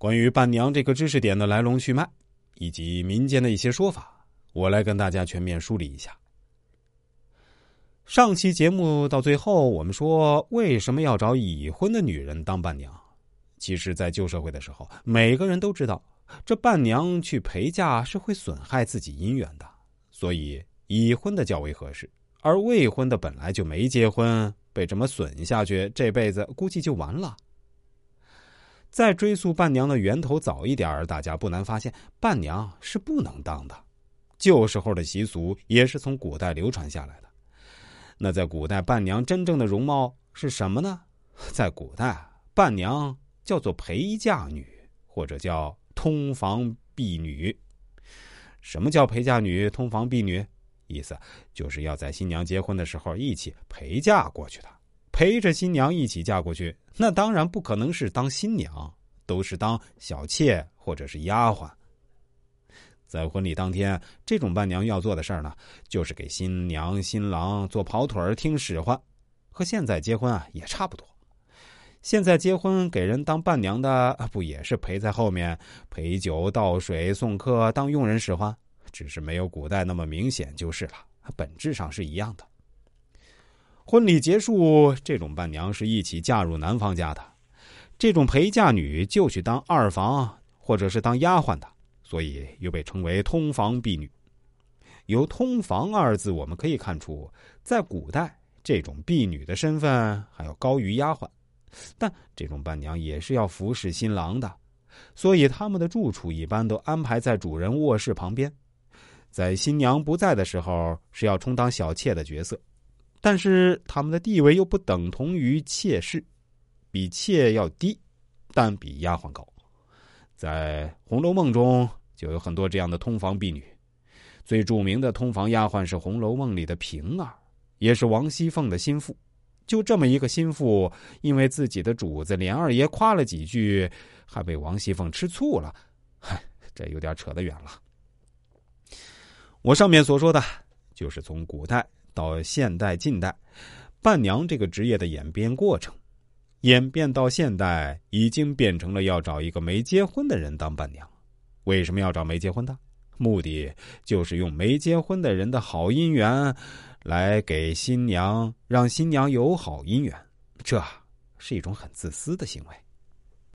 关于伴娘这个知识点的来龙去脉，以及民间的一些说法，我来跟大家全面梳理一下。上期节目到最后，我们说为什么要找已婚的女人当伴娘？其实，在旧社会的时候，每个人都知道，这伴娘去陪嫁是会损害自己姻缘的，所以已婚的较为合适。而未婚的本来就没结婚，被这么损下去，这辈子估计就完了。再追溯伴娘的源头早一点大家不难发现，伴娘是不能当的。旧时候的习俗也是从古代流传下来的。那在古代，伴娘真正的容貌是什么呢？在古代，伴娘叫做陪嫁女，或者叫通房婢女。什么叫陪嫁女、通房婢女？意思就是要在新娘结婚的时候一起陪嫁过去的。陪着新娘一起嫁过去，那当然不可能是当新娘，都是当小妾或者是丫鬟。在婚礼当天，这种伴娘要做的事儿呢，就是给新娘新郎做跑腿听使唤，和现在结婚啊也差不多。现在结婚给人当伴娘的，不也是陪在后面陪酒倒水送客当佣人使唤，只是没有古代那么明显就是了，本质上是一样的。婚礼结束，这种伴娘是一起嫁入男方家的。这种陪嫁女就去当二房或者是当丫鬟的，所以又被称为通房婢女。由“通房”二字，我们可以看出，在古代这种婢女的身份还要高于丫鬟。但这种伴娘也是要服侍新郎的，所以他们的住处一般都安排在主人卧室旁边。在新娘不在的时候，是要充当小妾的角色。但是他们的地位又不等同于妾室，比妾要低，但比丫鬟高。在《红楼梦》中就有很多这样的通房婢女，最著名的通房丫鬟是《红楼梦》里的平儿，也是王熙凤的心腹。就这么一个心腹，因为自己的主子连二爷夸了几句，还被王熙凤吃醋了。嗨，这有点扯得远了。我上面所说的，就是从古代。到现代、近代，伴娘这个职业的演变过程，演变到现代，已经变成了要找一个没结婚的人当伴娘。为什么要找没结婚的？目的就是用没结婚的人的好姻缘，来给新娘，让新娘有好姻缘。这是一种很自私的行为。